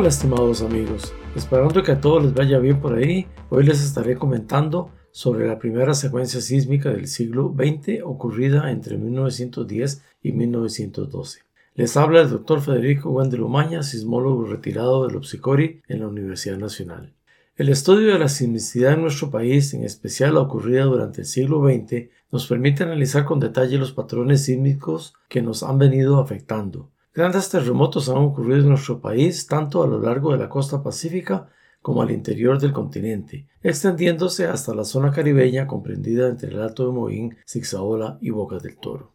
Hola estimados amigos, esperando que a todos les vaya bien por ahí, hoy les estaré comentando sobre la primera secuencia sísmica del siglo XX ocurrida entre 1910 y 1912. Les habla el doctor Federico Wendel Umaña, sismólogo retirado del Opsicori en la Universidad Nacional. El estudio de la sismicidad en nuestro país, en especial la ocurrida durante el siglo XX, nos permite analizar con detalle los patrones sísmicos que nos han venido afectando. Grandes terremotos han ocurrido en nuestro país tanto a lo largo de la costa pacífica como al interior del continente, extendiéndose hasta la zona caribeña comprendida entre el Alto de Moín, Zigzaola y Boca del Toro.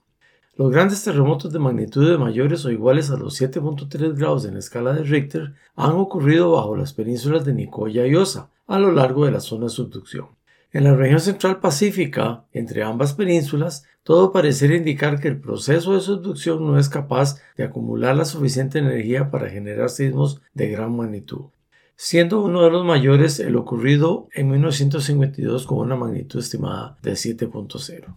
Los grandes terremotos de magnitudes mayores o iguales a los 7.3 grados en la escala de Richter han ocurrido bajo las penínsulas de Nicoya y Osa, a lo largo de la zona de subducción. En la región central pacífica, entre ambas penínsulas, todo parecería indicar que el proceso de subducción no es capaz de acumular la suficiente energía para generar sismos de gran magnitud, siendo uno de los mayores el ocurrido en 1952 con una magnitud estimada de 7.0.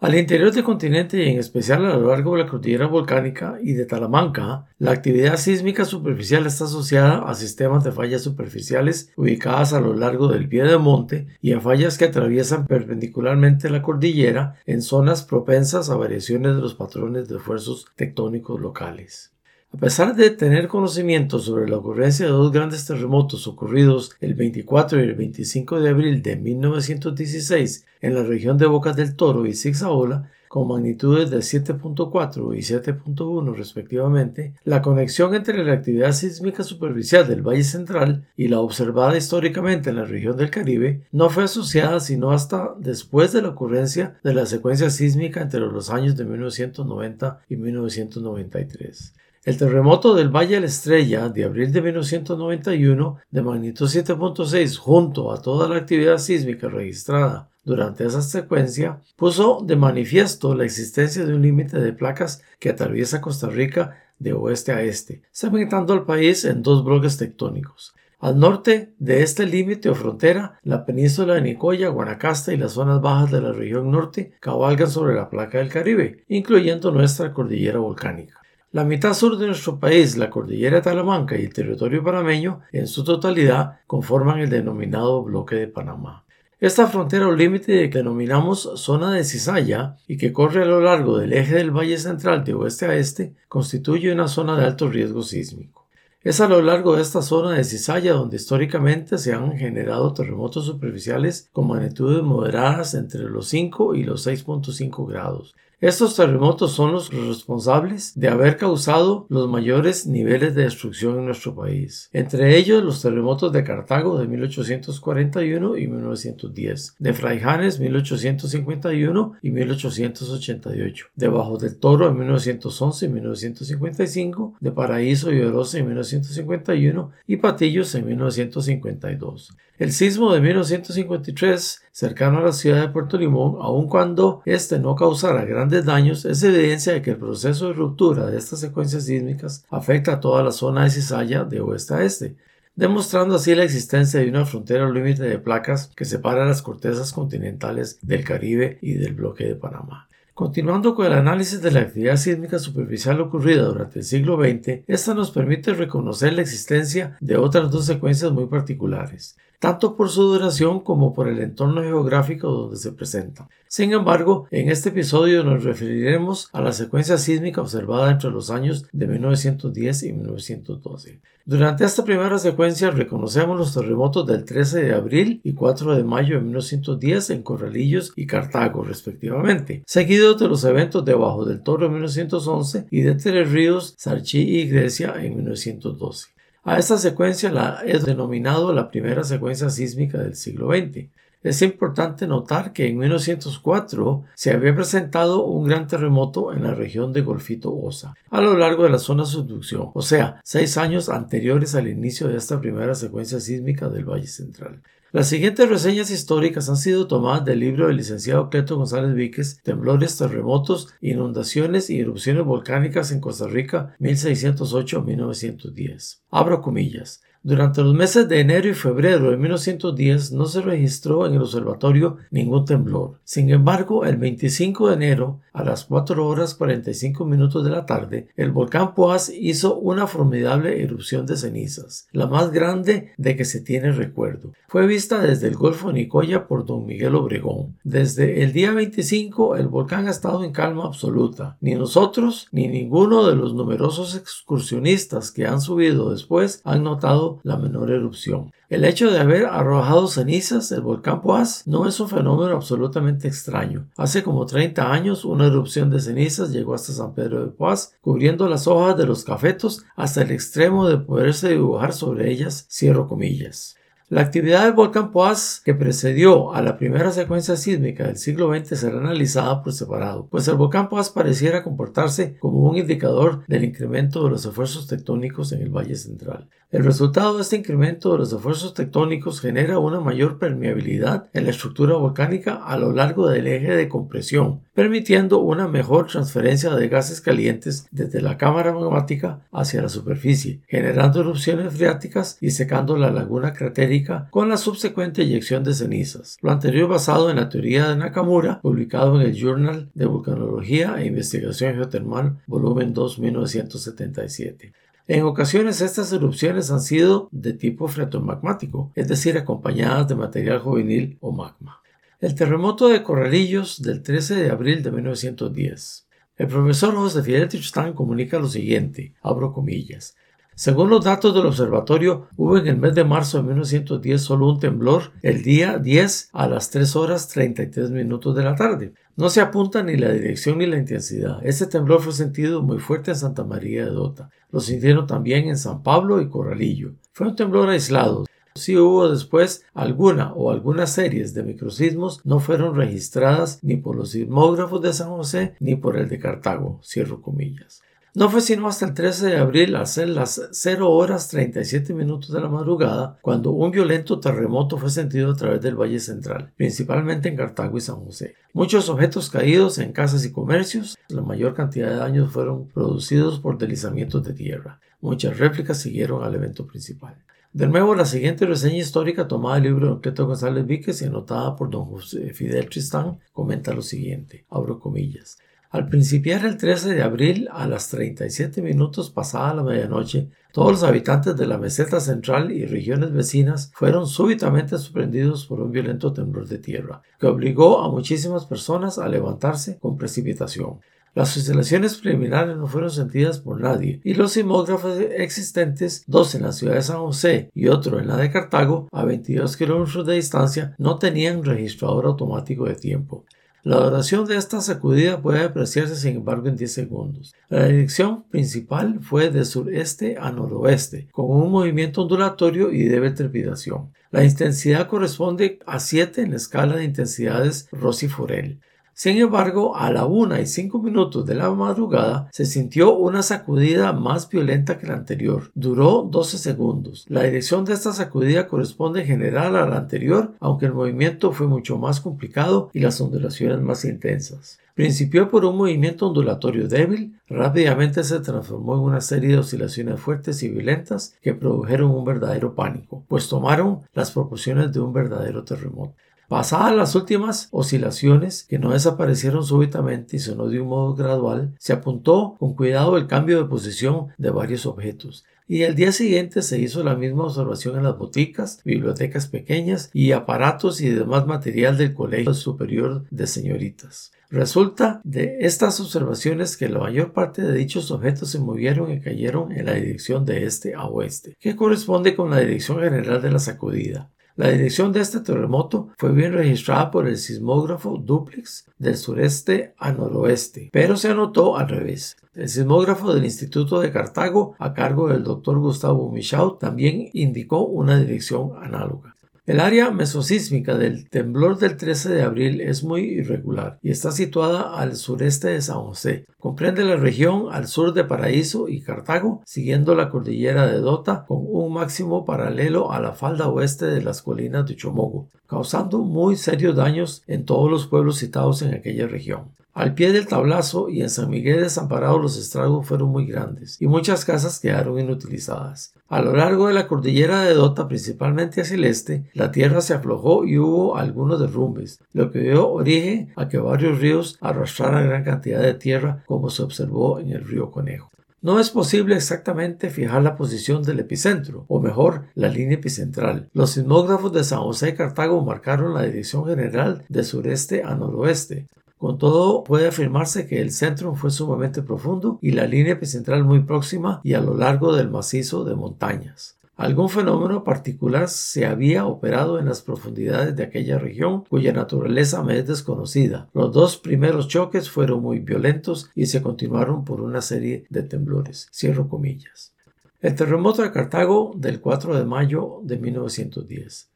Al interior del continente y en especial a lo largo de la cordillera volcánica y de Talamanca, la actividad sísmica superficial está asociada a sistemas de fallas superficiales ubicadas a lo largo del pie de monte y a fallas que atraviesan perpendicularmente la cordillera en zonas propensas a variaciones de los patrones de esfuerzos tectónicos locales. A pesar de tener conocimiento sobre la ocurrencia de dos grandes terremotos ocurridos el 24 y el 25 de abril de 1916 en la región de Bocas del Toro y Zigzaola, con magnitudes de 7.4 y 7.1 respectivamente, la conexión entre la actividad sísmica superficial del Valle Central y la observada históricamente en la región del Caribe no fue asociada sino hasta después de la ocurrencia de la secuencia sísmica entre los años de 1990 y 1993. El terremoto del Valle de la Estrella de abril de 1991 de magnitud 7.6 junto a toda la actividad sísmica registrada durante esa secuencia puso de manifiesto la existencia de un límite de placas que atraviesa Costa Rica de oeste a este, segmentando al país en dos bloques tectónicos. Al norte de este límite o frontera, la península de Nicoya, Guanacaste y las zonas bajas de la región norte cabalgan sobre la placa del Caribe, incluyendo nuestra cordillera volcánica. La mitad sur de nuestro país, la cordillera de Talamanca y el territorio panameño, en su totalidad, conforman el denominado bloque de Panamá. Esta frontera o límite que denominamos zona de cizalla y que corre a lo largo del eje del Valle Central de oeste a este, constituye una zona de alto riesgo sísmico. Es a lo largo de esta zona de cizalla donde históricamente se han generado terremotos superficiales con magnitudes moderadas entre los 5 y los 6.5 grados, estos terremotos son los responsables de haber causado los mayores niveles de destrucción en nuestro país, entre ellos los terremotos de Cartago de 1841 y 1910, de Fraijanes 1851 y 1888, de Bajo del Toro en 1911 y 1955, de Paraíso y Orosa en 1951 y Patillos en 1952. El sismo de 1953, cercano a la ciudad de Puerto Limón, aun cuando este no causara grandes daños, es evidencia de que el proceso de ruptura de estas secuencias sísmicas afecta a toda la zona de cizalla de oeste a este, demostrando así la existencia de una frontera límite de placas que separa las cortezas continentales del Caribe y del bloque de Panamá. Continuando con el análisis de la actividad sísmica superficial ocurrida durante el siglo XX, esta nos permite reconocer la existencia de otras dos secuencias muy particulares tanto por su duración como por el entorno geográfico donde se presenta. Sin embargo, en este episodio nos referiremos a la secuencia sísmica observada entre los años de 1910 y 1912. Durante esta primera secuencia reconocemos los terremotos del 13 de abril y 4 de mayo de 1910 en Corralillos y Cartago, respectivamente, seguidos de los eventos de Bajo del Toro en 1911 y de Tres Ríos, Sarchí y Grecia en 1912. A esta secuencia la he denominado la primera secuencia sísmica del siglo XX. Es importante notar que en 1904 se había presentado un gran terremoto en la región de Golfito Osa, a lo largo de la zona de subducción, o sea, seis años anteriores al inicio de esta primera secuencia sísmica del Valle Central. Las siguientes reseñas históricas han sido tomadas del libro del licenciado Cleto González Víquez, Temblores, Terremotos, Inundaciones y Erupciones Volcánicas en Costa Rica 1608-1910. Abro comillas. Durante los meses de enero y febrero de 1910 no se registró en el observatorio ningún temblor. Sin embargo, el 25 de enero, a las 4 horas 45 minutos de la tarde, el volcán Poás hizo una formidable erupción de cenizas, la más grande de que se tiene recuerdo. Fue vista desde el Golfo Nicoya por don Miguel Obregón. Desde el día 25 el volcán ha estado en calma absoluta. Ni nosotros ni ninguno de los numerosos excursionistas que han subido después han notado la menor erupción. El hecho de haber arrojado cenizas del volcán Poás no es un fenómeno absolutamente extraño. Hace como 30 años una erupción de cenizas llegó hasta San Pedro de Poás, cubriendo las hojas de los cafetos hasta el extremo de poderse dibujar sobre ellas, cierro comillas. La actividad del volcán Poás que precedió a la primera secuencia sísmica del siglo XX será analizada por separado, pues el volcán Poás pareciera comportarse como un indicador del incremento de los esfuerzos tectónicos en el Valle Central. El resultado de este incremento de los esfuerzos tectónicos genera una mayor permeabilidad en la estructura volcánica a lo largo del eje de compresión, permitiendo una mejor transferencia de gases calientes desde la cámara magmática hacia la superficie, generando erupciones freáticas y secando la laguna cratérica con la subsecuente eyección de cenizas. Lo anterior basado en la teoría de Nakamura, publicado en el Journal de Vulcanología e Investigación Geotermal, volumen 2, 1977. En ocasiones estas erupciones han sido de tipo freatomagmático, es decir, acompañadas de material juvenil o magma. El terremoto de Corralillos del 13 de abril de 1910. El profesor José Fidel Tristán comunica lo siguiente, abro comillas. Según los datos del observatorio, hubo en el mes de marzo de 1910 solo un temblor el día 10 a las 3 horas 33 minutos de la tarde. No se apunta ni la dirección ni la intensidad. Este temblor fue sentido muy fuerte en Santa María de Dota. Lo sintieron también en San Pablo y Corralillo. Fue un temblor aislado. Si hubo después alguna o algunas series de microsismos no fueron registradas ni por los sismógrafos de San José ni por el de Cartago. Cierro comillas. No fue sino hasta el 13 de abril, a las 0 horas 37 minutos de la madrugada, cuando un violento terremoto fue sentido a través del Valle Central, principalmente en Cartago y San José. Muchos objetos caídos en casas y comercios, la mayor cantidad de daños fueron producidos por deslizamientos de tierra. Muchas réplicas siguieron al evento principal. De nuevo, la siguiente reseña histórica tomada del libro de Cleto González Víquez y anotada por don José Fidel Tristán comenta lo siguiente, abro comillas. Al principiar el 13 de abril a las 37 minutos pasada la medianoche, todos los habitantes de la meseta central y regiones vecinas fueron súbitamente sorprendidos por un violento temblor de tierra, que obligó a muchísimas personas a levantarse con precipitación. Las oscilaciones preliminares no fueron sentidas por nadie y los sismógrafos existentes, dos en la ciudad de San José y otro en la de Cartago, a 22 kilómetros de distancia, no tenían registrador automático de tiempo. La duración de esta sacudida puede apreciarse sin embargo en 10 segundos. La dirección principal fue de sureste a noroeste, con un movimiento ondulatorio y de trepidación. La intensidad corresponde a 7 en la escala de intensidades Rossi-Forel. Sin embargo, a la una y cinco minutos de la madrugada se sintió una sacudida más violenta que la anterior. Duró 12 segundos. La dirección de esta sacudida corresponde en general a la anterior, aunque el movimiento fue mucho más complicado y las ondulaciones más intensas. Principió por un movimiento ondulatorio débil, rápidamente se transformó en una serie de oscilaciones fuertes y violentas que produjeron un verdadero pánico, pues tomaron las proporciones de un verdadero terremoto. Pasadas las últimas oscilaciones, que no desaparecieron súbitamente sino de un modo gradual, se apuntó con cuidado el cambio de posición de varios objetos. Y al día siguiente se hizo la misma observación en las boticas, bibliotecas pequeñas y aparatos y demás material del Colegio Superior de Señoritas. Resulta de estas observaciones que la mayor parte de dichos objetos se movieron y cayeron en la dirección de este a oeste, que corresponde con la dirección general de la sacudida. La dirección de este terremoto fue bien registrada por el sismógrafo duplex del sureste a noroeste, pero se anotó al revés. El sismógrafo del Instituto de Cartago, a cargo del doctor Gustavo Michaud, también indicó una dirección análoga. El área mesosísmica del temblor del 13 de abril es muy irregular y está situada al sureste de San José. Comprende la región al sur de Paraíso y Cartago, siguiendo la cordillera de Dota con un máximo paralelo a la falda oeste de las colinas de Chomogo, causando muy serios daños en todos los pueblos citados en aquella región. Al pie del tablazo y en San Miguel desamparado los estragos fueron muy grandes y muchas casas quedaron inutilizadas. A lo largo de la cordillera de Dota, principalmente hacia el este, la tierra se aflojó y hubo algunos derrumbes, lo que dio origen a que varios ríos arrastraran gran cantidad de tierra como se observó en el río Conejo. No es posible exactamente fijar la posición del epicentro, o mejor, la línea epicentral. Los sismógrafos de San José y Cartago marcaron la dirección general de sureste a noroeste. Con todo, puede afirmarse que el centro fue sumamente profundo y la línea epicentral muy próxima y a lo largo del macizo de montañas. Algún fenómeno particular se había operado en las profundidades de aquella región cuya naturaleza me es desconocida. Los dos primeros choques fueron muy violentos y se continuaron por una serie de temblores. Cierro comillas. El terremoto de Cartago del 4 de mayo de 1910.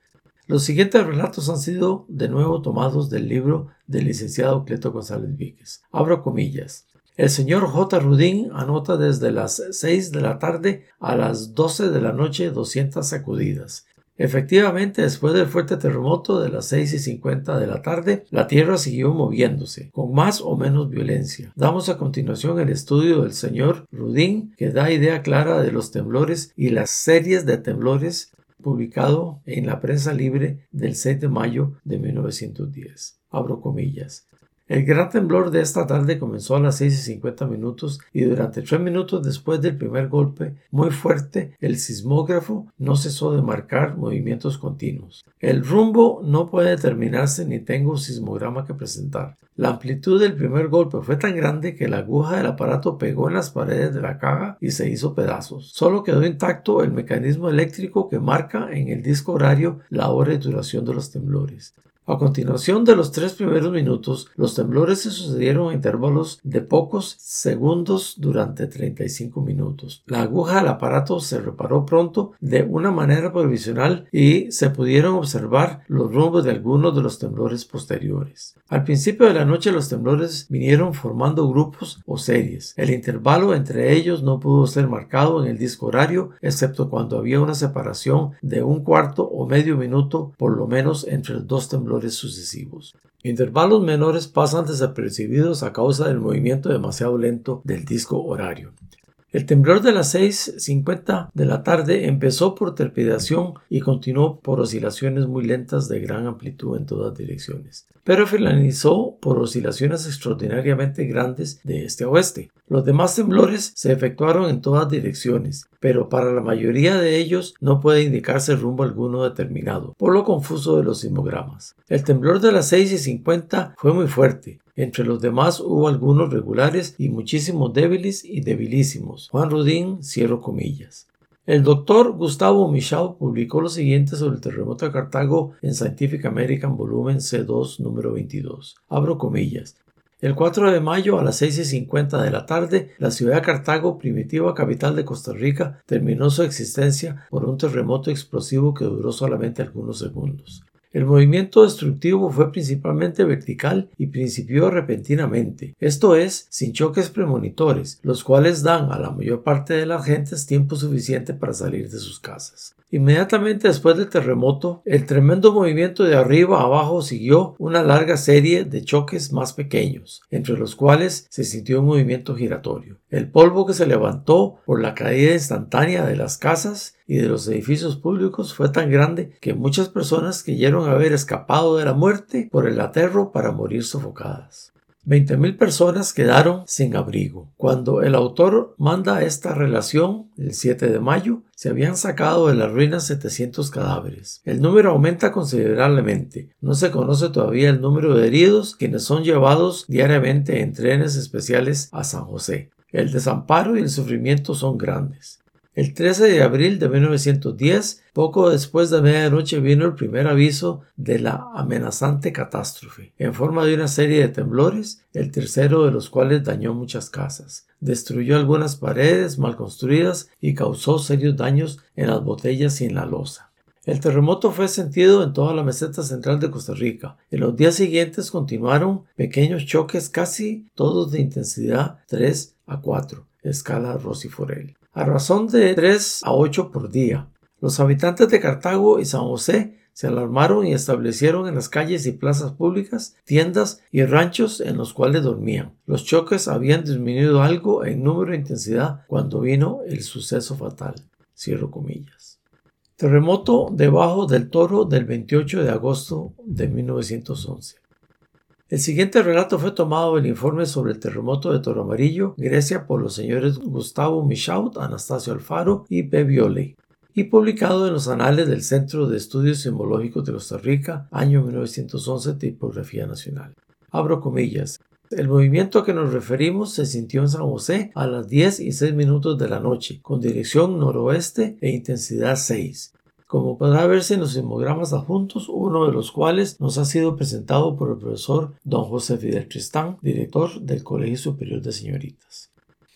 Los siguientes relatos han sido de nuevo tomados del libro del licenciado Cleto González Víquez. Abro comillas. El señor J. Rudin anota desde las 6 de la tarde a las 12 de la noche 200 sacudidas. Efectivamente, después del fuerte terremoto de las 6 y 50 de la tarde, la Tierra siguió moviéndose, con más o menos violencia. Damos a continuación el estudio del señor Rudin, que da idea clara de los temblores y las series de temblores publicado en la prensa libre del 6 de mayo de 1910. Abro comillas. El gran temblor de esta tarde comenzó a las 6 y 50 minutos y durante tres minutos después del primer golpe muy fuerte el sismógrafo no cesó de marcar movimientos continuos. El rumbo no puede determinarse ni tengo un sismograma que presentar. La amplitud del primer golpe fue tan grande que la aguja del aparato pegó en las paredes de la caja y se hizo pedazos. Solo quedó intacto el mecanismo eléctrico que marca en el disco horario la hora y duración de los temblores. A continuación de los tres primeros minutos, los temblores se sucedieron a intervalos de pocos segundos durante 35 minutos. La aguja del aparato se reparó pronto de una manera provisional y se pudieron observar los rumbos de algunos de los temblores posteriores. Al principio de la noche los temblores vinieron formando grupos o series. El intervalo entre ellos no pudo ser marcado en el disco horario, excepto cuando había una separación de un cuarto o medio minuto por lo menos entre los dos temblores sucesivos. Intervalos menores pasan desapercibidos a causa del movimiento demasiado lento del disco horario. El temblor de las 6.50 de la tarde empezó por trepidación y continuó por oscilaciones muy lentas de gran amplitud en todas direcciones, pero finalizó por oscilaciones extraordinariamente grandes de este a oeste. Los demás temblores se efectuaron en todas direcciones, pero para la mayoría de ellos no puede indicarse rumbo alguno determinado, por lo confuso de los sismogramas. El temblor de las 6.50 fue muy fuerte, entre los demás hubo algunos regulares y muchísimos débiles y debilísimos. Juan Rudín, cierro comillas. El doctor Gustavo Michau publicó lo siguiente sobre el terremoto de Cartago en Scientific American volumen C2 número 22. Abro comillas. El 4 de mayo a las 6 y 50 de la tarde, la ciudad de Cartago, primitiva capital de Costa Rica, terminó su existencia por un terremoto explosivo que duró solamente algunos segundos. El movimiento destructivo fue principalmente vertical y principió repentinamente, esto es, sin choques premonitores, los cuales dan a la mayor parte de las gentes tiempo suficiente para salir de sus casas. Inmediatamente después del terremoto, el tremendo movimiento de arriba a abajo siguió una larga serie de choques más pequeños, entre los cuales se sintió un movimiento giratorio. El polvo que se levantó por la caída instantánea de las casas y de los edificios públicos fue tan grande que muchas personas creyeron haber escapado de la muerte por el aterro para morir sofocadas. 20.000 personas quedaron sin abrigo. Cuando el autor manda esta relación, el 7 de mayo, se habían sacado de las ruinas 700 cadáveres. El número aumenta considerablemente. No se conoce todavía el número de heridos quienes son llevados diariamente en trenes especiales a San José. El desamparo y el sufrimiento son grandes. El 13 de abril de 1910, poco después de medianoche, vino el primer aviso de la amenazante catástrofe, en forma de una serie de temblores, el tercero de los cuales dañó muchas casas, destruyó algunas paredes mal construidas y causó serios daños en las botellas y en la losa. El terremoto fue sentido en toda la meseta central de Costa Rica. En los días siguientes continuaron pequeños choques casi todos de intensidad 3 a 4, escala Rossi a razón de 3 a 8 por día. Los habitantes de Cartago y San José Se alarmaron y establecieron en las calles y plazas públicas tiendas y ranchos en los cuales dormían. Los choques habían disminuido algo en número e intensidad cuando vino el suceso fatal. Cierro comillas. Terremoto debajo del toro del 28 de agosto de 1911. El siguiente relato fue tomado del informe sobre el terremoto de Toro Amarillo, Grecia, por los señores Gustavo Michaud, Anastasio Alfaro y Beviole y publicado en los anales del Centro de Estudios Sismológicos de Costa Rica, año 1911, Tipografía Nacional. Abro comillas. El movimiento a que nos referimos se sintió en San José a las 10 y 6 minutos de la noche, con dirección noroeste e intensidad 6. Como podrá verse en los sismogramas adjuntos, uno de los cuales nos ha sido presentado por el profesor don José Fidel Tristán, director del Colegio Superior de Señoritas.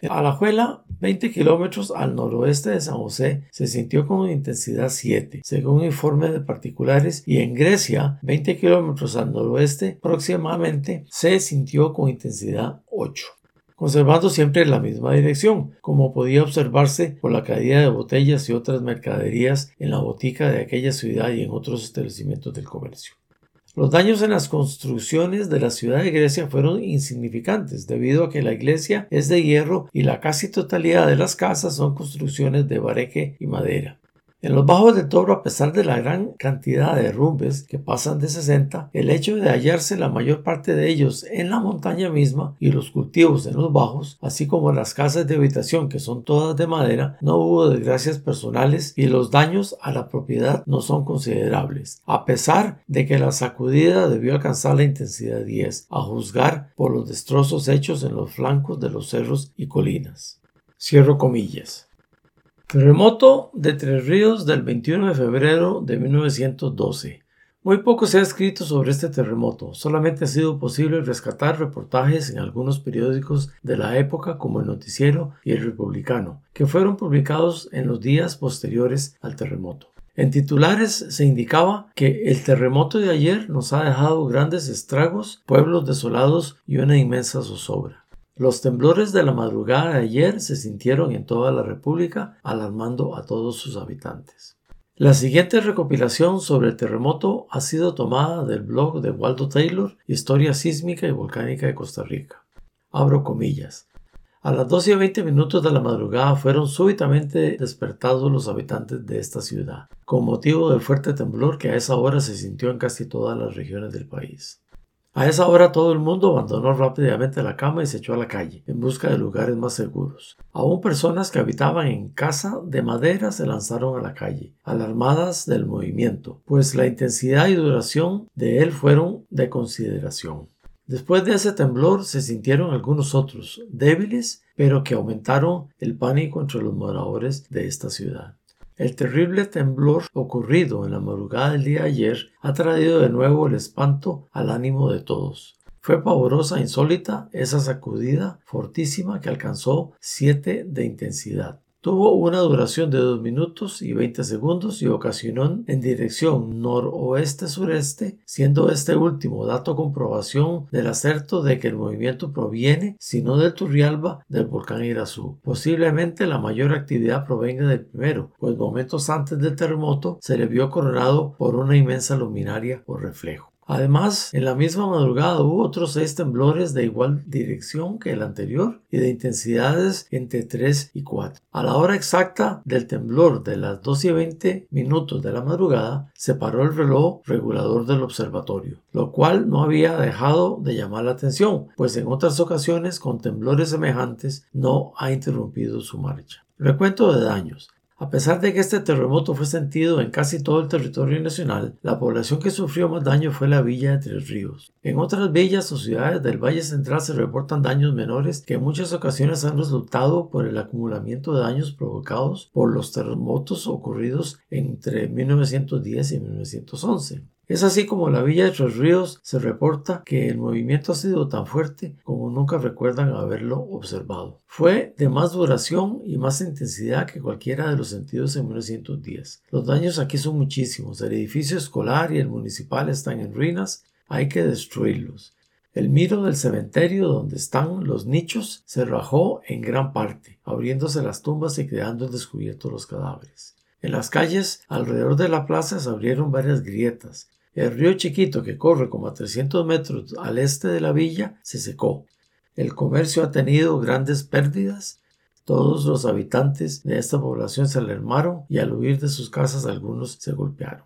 Alajuela, 20 kilómetros al noroeste de San José, se sintió con intensidad 7, según informe de particulares, y en Grecia, 20 kilómetros al noroeste, próximamente, se sintió con intensidad 8 conservando siempre la misma dirección, como podía observarse por la caída de botellas y otras mercaderías en la botica de aquella ciudad y en otros establecimientos del comercio. Los daños en las construcciones de la ciudad de Grecia fueron insignificantes debido a que la iglesia es de hierro y la casi totalidad de las casas son construcciones de bareque y madera. En los bajos del Toro, a pesar de la gran cantidad de derrumbes que pasan de 60, el hecho de hallarse la mayor parte de ellos en la montaña misma y los cultivos en los bajos, así como las casas de habitación que son todas de madera, no hubo desgracias personales y los daños a la propiedad no son considerables, a pesar de que la sacudida debió alcanzar la intensidad 10, a juzgar por los destrozos hechos en los flancos de los cerros y colinas. Cierro comillas. Terremoto de Tres Ríos del 21 de febrero de 1912. Muy poco se ha escrito sobre este terremoto, solamente ha sido posible rescatar reportajes en algunos periódicos de la época como el Noticiero y el Republicano, que fueron publicados en los días posteriores al terremoto. En titulares se indicaba que el terremoto de ayer nos ha dejado grandes estragos, pueblos desolados y una inmensa zozobra. Los temblores de la madrugada de ayer se sintieron en toda la República, alarmando a todos sus habitantes. La siguiente recopilación sobre el terremoto ha sido tomada del blog de Waldo Taylor, Historia Sísmica y Volcánica de Costa Rica. Abro comillas. A las 12 y 20 minutos de la madrugada fueron súbitamente despertados los habitantes de esta ciudad, con motivo del fuerte temblor que a esa hora se sintió en casi todas las regiones del país. A esa hora todo el mundo abandonó rápidamente la cama y se echó a la calle, en busca de lugares más seguros. Aún personas que habitaban en casa de madera se lanzaron a la calle, alarmadas del movimiento, pues la intensidad y duración de él fueron de consideración. Después de ese temblor se sintieron algunos otros, débiles, pero que aumentaron el pánico entre los moradores de esta ciudad. El terrible temblor ocurrido en la madrugada del día ayer ha traído de nuevo el espanto al ánimo de todos. Fue pavorosa e insólita esa sacudida fortísima que alcanzó siete de intensidad. Tuvo una duración de 2 minutos y 20 segundos y ocasionó en dirección noroeste-sureste, siendo este último dato comprobación del acerto de que el movimiento proviene, si no del Turrialba, del volcán Irazú. Posiblemente la mayor actividad provenga del primero, pues momentos antes del terremoto se le vio coronado por una inmensa luminaria o reflejo. Además, en la misma madrugada hubo otros seis temblores de igual dirección que el anterior y de intensidades entre 3 y 4. A la hora exacta del temblor de las 12 y 20 minutos de la madrugada, se paró el reloj regulador del observatorio, lo cual no había dejado de llamar la atención, pues en otras ocasiones con temblores semejantes no ha interrumpido su marcha. Recuento de daños. A pesar de que este terremoto fue sentido en casi todo el territorio nacional, la población que sufrió más daño fue la villa de Tres Ríos. En otras villas o ciudades del Valle Central se reportan daños menores que en muchas ocasiones han resultado por el acumulamiento de daños provocados por los terremotos ocurridos entre 1910 y 1911. Es así como la villa de Tres Ríos se reporta que el movimiento ha sido tan fuerte como nunca recuerdan haberlo observado. Fue de más duración y más intensidad que cualquiera de los sentidos en 1910. Los daños aquí son muchísimos. El edificio escolar y el municipal están en ruinas. Hay que destruirlos. El miro del cementerio donde están los nichos se rajó en gran parte, abriéndose las tumbas y quedando descubiertos los cadáveres. En las calles alrededor de la plaza se abrieron varias grietas. El río Chiquito, que corre como a 300 metros al este de la villa, se secó. El comercio ha tenido grandes pérdidas. Todos los habitantes de esta población se alarmaron y al huir de sus casas algunos se golpearon.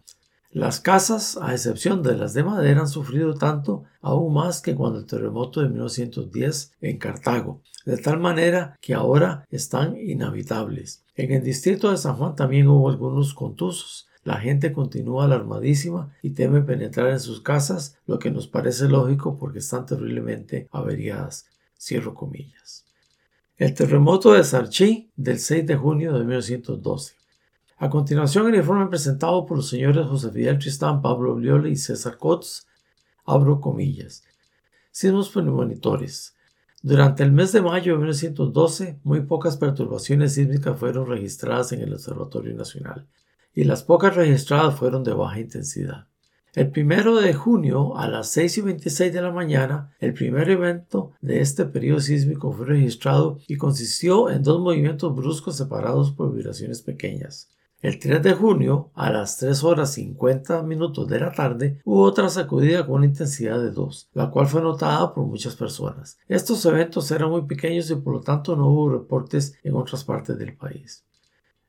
Las casas, a excepción de las de madera, han sufrido tanto, aún más que cuando el terremoto de 1910 en Cartago, de tal manera que ahora están inhabitables. En el distrito de San Juan también hubo algunos contusos. La gente continúa alarmadísima y teme penetrar en sus casas, lo que nos parece lógico porque están terriblemente averiadas. Cierro comillas. El terremoto de Sarchi del 6 de junio de 1912. A continuación, el informe presentado por los señores José Fidel Tristán, Pablo Bliole y César Cotz, abro comillas. Sismos premonitores. Durante el mes de mayo de 1912, muy pocas perturbaciones sísmicas fueron registradas en el Observatorio Nacional, y las pocas registradas fueron de baja intensidad. El primero de junio a las 6 y 26 de la mañana, el primer evento de este periodo sísmico fue registrado y consistió en dos movimientos bruscos separados por vibraciones pequeñas. El 3 de junio, a las 3 horas 50 minutos de la tarde, hubo otra sacudida con una intensidad de 2, la cual fue notada por muchas personas. Estos eventos eran muy pequeños y por lo tanto no hubo reportes en otras partes del país.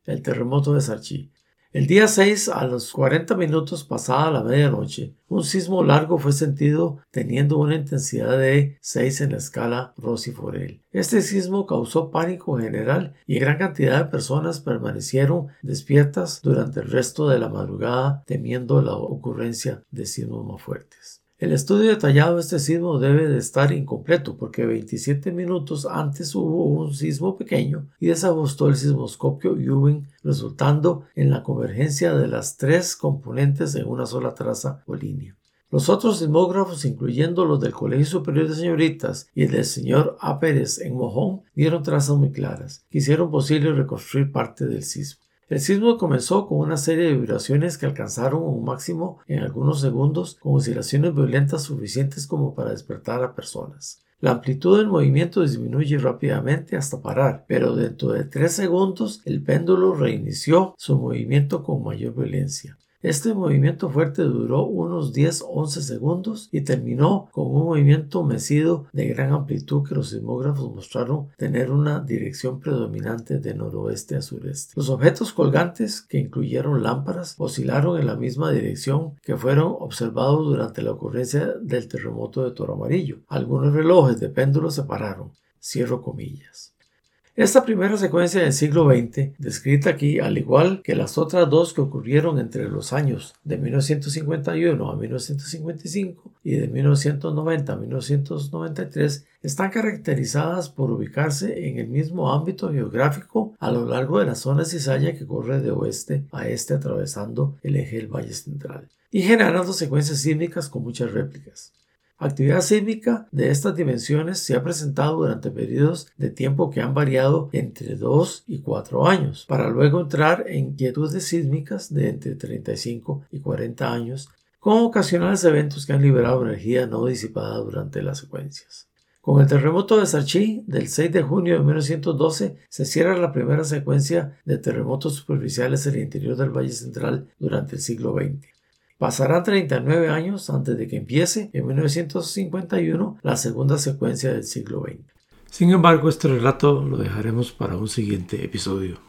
El terremoto de Sarchi. El día 6, a los 40 minutos pasada la medianoche, un sismo largo fue sentido teniendo una intensidad de 6 en la escala Rossi-Forel. Este sismo causó pánico general y gran cantidad de personas permanecieron despiertas durante el resto de la madrugada temiendo la ocurrencia de sismos más fuertes. El estudio detallado de este sismo debe de estar incompleto porque 27 minutos antes hubo un sismo pequeño y desajustó el sismoscopio Ewing resultando en la convergencia de las tres componentes en una sola traza o línea. Los otros sismógrafos, incluyendo los del Colegio Superior de Señoritas y el del señor A. Pérez en Mojón, dieron trazas muy claras, que hicieron posible reconstruir parte del sismo. El sismo comenzó con una serie de vibraciones que alcanzaron un máximo en algunos segundos con oscilaciones violentas suficientes como para despertar a personas. La amplitud del movimiento disminuye rápidamente hasta parar, pero dentro de tres segundos el péndulo reinició su movimiento con mayor violencia. Este movimiento fuerte duró unos 10-11 segundos y terminó con un movimiento mecido de gran amplitud que los sismógrafos mostraron tener una dirección predominante de noroeste a sureste. Los objetos colgantes, que incluyeron lámparas, oscilaron en la misma dirección que fueron observados durante la ocurrencia del terremoto de Toro Amarillo. Algunos relojes de péndulo se pararon. Cierro comillas. Esta primera secuencia del siglo XX, descrita aquí al igual que las otras dos que ocurrieron entre los años de 1951 a 1955 y de 1990 a 1993, están caracterizadas por ubicarse en el mismo ámbito geográfico a lo largo de la zona cizalla que corre de oeste a este atravesando el eje del Valle Central y generando secuencias sísmicas con muchas réplicas. Actividad sísmica de estas dimensiones se ha presentado durante periodos de tiempo que han variado entre 2 y 4 años, para luego entrar en inquietudes sísmicas de entre 35 y 40 años, con ocasionales eventos que han liberado energía no disipada durante las secuencias. Con el terremoto de Sarchi del 6 de junio de 1912 se cierra la primera secuencia de terremotos superficiales en el interior del Valle Central durante el siglo XX. Pasarán 39 años antes de que empiece, en 1951, la segunda secuencia del siglo XX. Sin embargo, este relato lo dejaremos para un siguiente episodio.